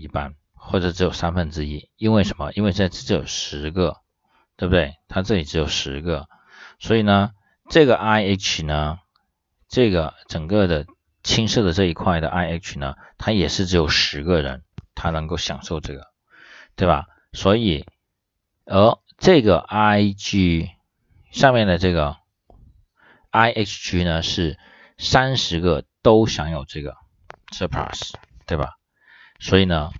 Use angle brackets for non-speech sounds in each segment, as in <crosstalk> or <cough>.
一半，或者只有三分之一。因为什么？因为这只有十个，对不对？它这里只有十个，所以呢，这个 IH 呢，这个整个的青色的这一块的 IH 呢，它也是只有十个人，他能够享受这个，对吧？所以，而这个 IG 上面的这个 IHG 呢，是三十个都享有这个 surplus，对吧？所以呢，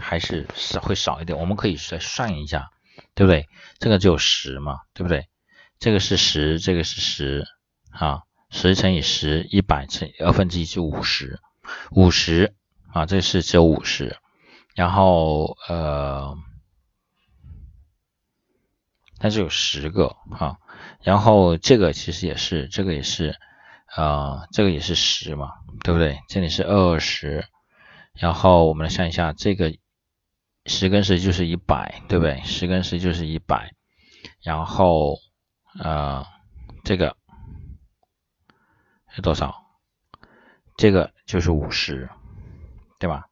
还是少会少一点。我们可以再算一下，对不对？这个只有十嘛，对不对？这个是十，这个是十，啊，十乘以十，一百乘二分之一就五十，五十啊，这是只有五十。然后呃，它是有十个哈。然后这个其实也是，这个也是，呃，这个也是十嘛，对不对？这里是二十。然后我们来算一下，这个十跟十就是一百，对不对？十跟十就是一百。然后呃，这个是多少？这个就是五十，对吧？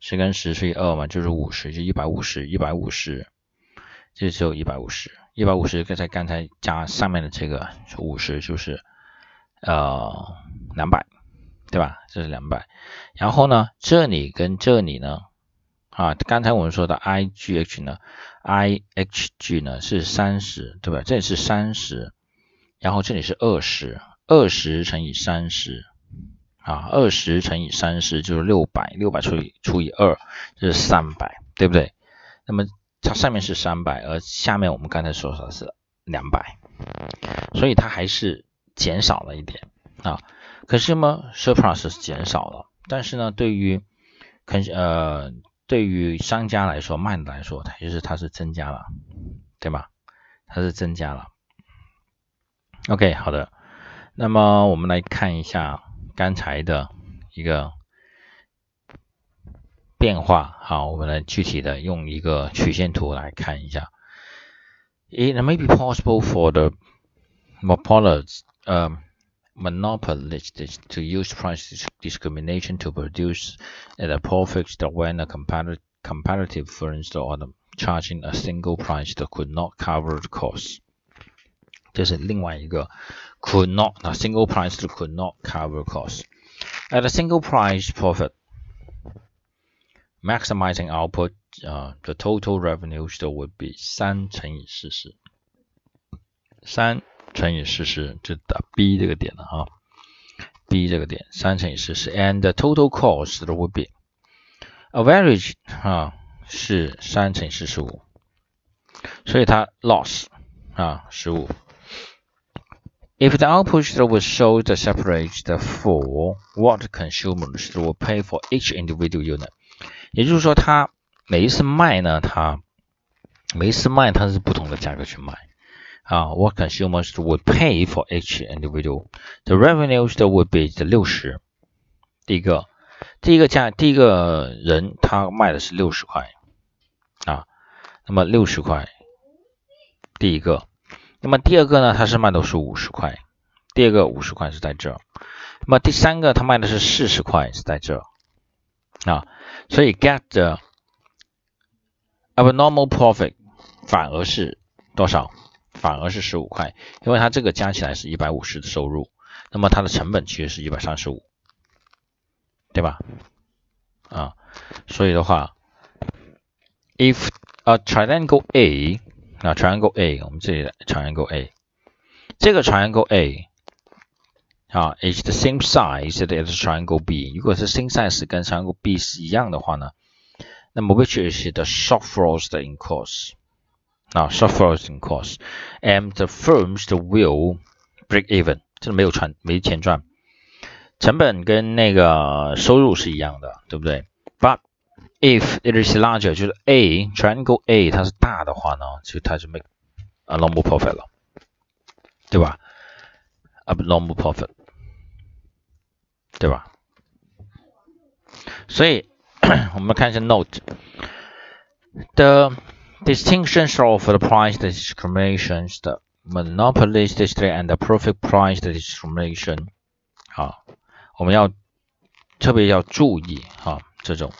十跟十除以二嘛，就是五十，就一百五十，一百五十，这只有一百五十，一百五十刚才刚才加上面的这个五十就是呃两百。对吧？这是两百，然后呢，这里跟这里呢，啊，刚才我们说的 IGH 呢，IHG 呢是三十，对吧？这里是三十，然后这里是二十，二十乘以三十，啊，二十乘以三十就是六百，六百除以除以二就是三百，对不对？那么它上面是三百，而下面我们刚才说的是两百，所以它还是减少了一点啊。可是呢，surplus 是减少了，但是呢，对于肯呃，对于商家来说，卖的来说，它其实它是增加了，对吧？它是增加了。OK，好的。那么我们来看一下刚才的一个变化。好，我们来具体的用一个曲线图来看一下。It may be possible for the monopolist, um, monopolists to use price discrimination to produce a profit when a comparative firms or charging a single price that could not cover the cost. 这是另外一个 could not a single price that could not cover cost. At a single price profit, maximizing output, uh, the total revenue still would be 三乘以四十，三 乘以四十就打 B 这个点了啊，B 这个点三乘以四十，and total cost would be average 啊是三乘以四十五，所以它 loss 啊十五。If the output would show the separate for what consumers will pay for each individual unit，也就是说，它每一次卖呢，它每一次卖它是不同的价格去卖。啊，what consumers would pay for each individual. The revenues would be the 六十。第一个，第一个价，第一个人他卖的是六十块啊，那么六十块，第一个，那么第二个呢，他是卖的是五十块，第二个五十块是在这，那么第三个他卖的是四十块是在这啊，所以 get the abnormal profit 反而是多少？反而是十五块，因为它这个加起来是一百五十的收入，那么它的成本其实是一百三十五，对吧？啊，所以的话，if a triangle A，那 triangle A，我们这里的 triangle A，这个 triangle A 啊，is the same size as triangle B，如果是 same size 跟 triangle B 是一样的话呢，那么 which is the shortfalls in cost？啊，suffers in cost, and the firms will break even，这没有赚，没钱赚，成本跟那个收入是一样的，对不对？But if it is larger，就是 A triangle A 它是大的话呢，就它就 make a normal profit 了，对吧？abnormal profit，对吧？所以我们看一下 note <coughs> the Distinctions of the price discriminations, the monopolistic and the profit price discrimination，好，我们要特别要注意哈，这种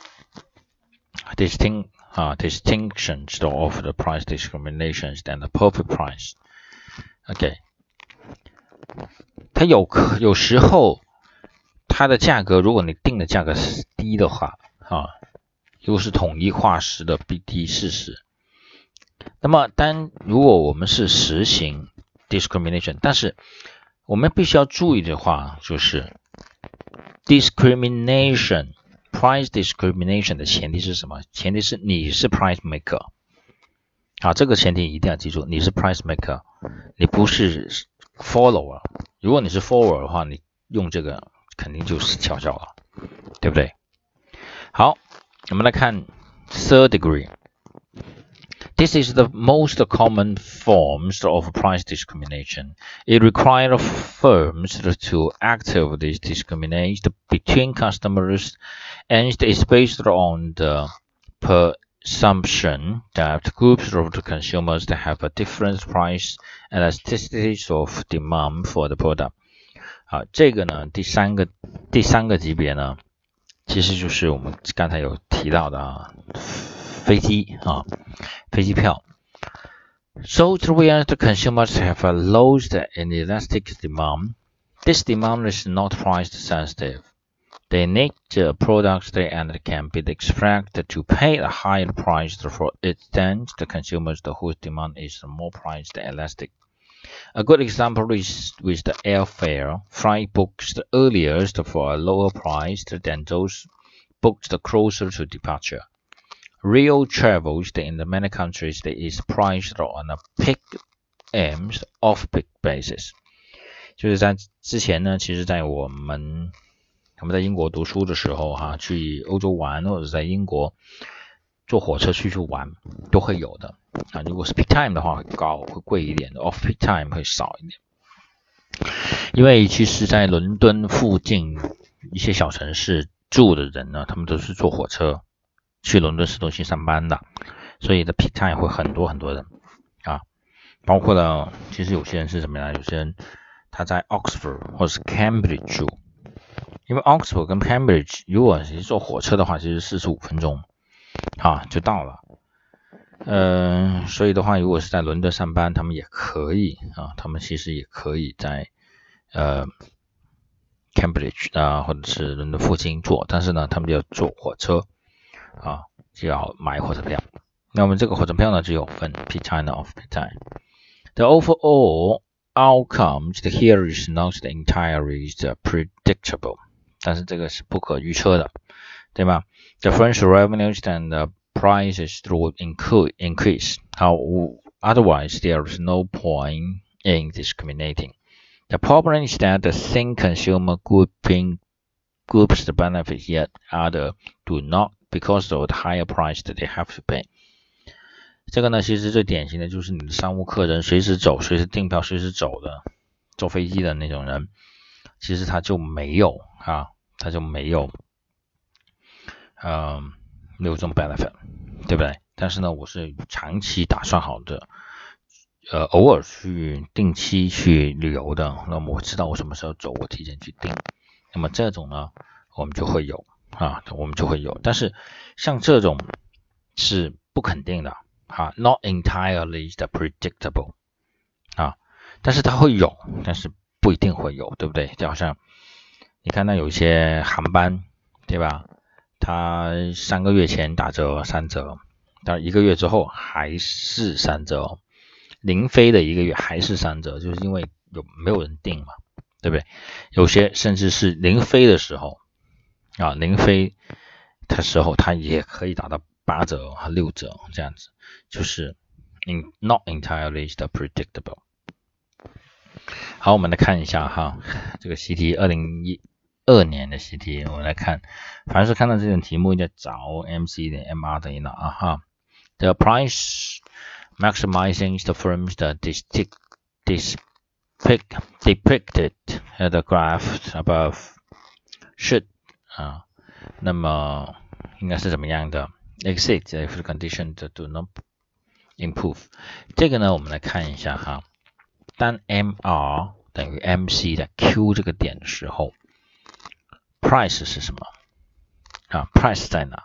distinct 啊 distinctions of the price discriminations and the perfect price。OK，它有有时候它的价格，如果你定的价格是低的话，啊，又是统一化时的比低事实。 那么，当如果我们是实行 discrimination，但是我们必须要注意的话，就是 discrimination price discrimination 的前提是什么？前提是你是 price maker。好，这个前提一定要记住，你是 price maker，你不是 follower。如果你是 follower 的话，你用这个肯定就是翘脚了，对不对？好，我们来看 third degree。This is the most common forms of price discrimination. It requires firms to actively discriminate between customers and is based on the presumption that groups of consumers have a different price elasticities of demand for the product. 好，这个呢，第三个第三个级别呢，其实就是我们刚才有提到的啊，飞机啊， 飞机票。So where the consumers have a low and elastic demand, this demand is not price sensitive. They need the products and can be expected to pay a higher price for it than the consumers whose demand is more price elastic. A good example is with the airfare. Flight booked earliest for a lower price than those booked closer to departure. Real travels in the many countries that is priced on a peak and off-peak basis。就是在之前呢，其实，在我们我们在英国读书的时候，哈，去欧洲玩或者在英国坐火车出去玩都会有的啊。如果是 peak time 的话会高会贵一点，off peak time 会少一点。因为其实，在伦敦附近一些小城市住的人呢，他们都是坐火车去伦敦市中心上班的，所以的 peak time 会很多很多人啊。包括了，其实有些人是什么呀？有些人他在 Oxford 或者是 Cambridge 住，因为 Oxford 跟 Cambridge 如果是坐火车的话，其实四十五分钟。啊，就到了。嗯，所以的话，如果是在伦敦上班，他们也可以啊，他们其实也可以在呃 Cambridge 啊，或者是伦敦附近坐，但是呢，他们要坐火车啊，就要买火车票。那么这个火车票呢，只有分 peak time of peak time。The overall outcomes here is not entirely predictable，但是这个是不可预测的。对吧？The French revenues and the prices will increase. How otherwise there is no point in discriminating. The problem is that the same consumer grouping groups benefit yet other do not because of the higher price that they have to pay. 这个呢，其实最典型的就是你的商务客人随时走、随时订票、随时走的坐飞机的那种人，其实他就没有啊，他就没有嗯，没有这种 benefit，对不对？但是呢，我是长期打算好的，呃，偶尔去定期去旅游的，那么我知道我什么时候走，我提前去定。那么这种呢，我们就会有啊，我们就会有。但是像这种是不肯定的啊，not entirely the predictable 啊，但是它会有，但是不一定会有，对不对？就好像你看，那有一些航班，对吧？它三个月前打折三折，但一个月之后还是三折，零飞的一个月还是三折，就是因为有没有人订嘛，对不对？有些甚至是零飞的时候啊，零飞的时候它也可以打到八折和六折这样子，就是 in not entirely the predictable。好，我们来看一下哈，这个习题二零一。二年的习题，我们来看，凡是看到这种题目，要找 MC 的 MR 等于哪啊？哈，The price maximizing the firms that depicted at the graph above should 啊，那么应该是怎么样的？Exit if the condition do not improve。这个呢，我们来看一下哈，当 MR 等于 MC 的 Q 这个点的时候。price 是什么啊？price 在哪？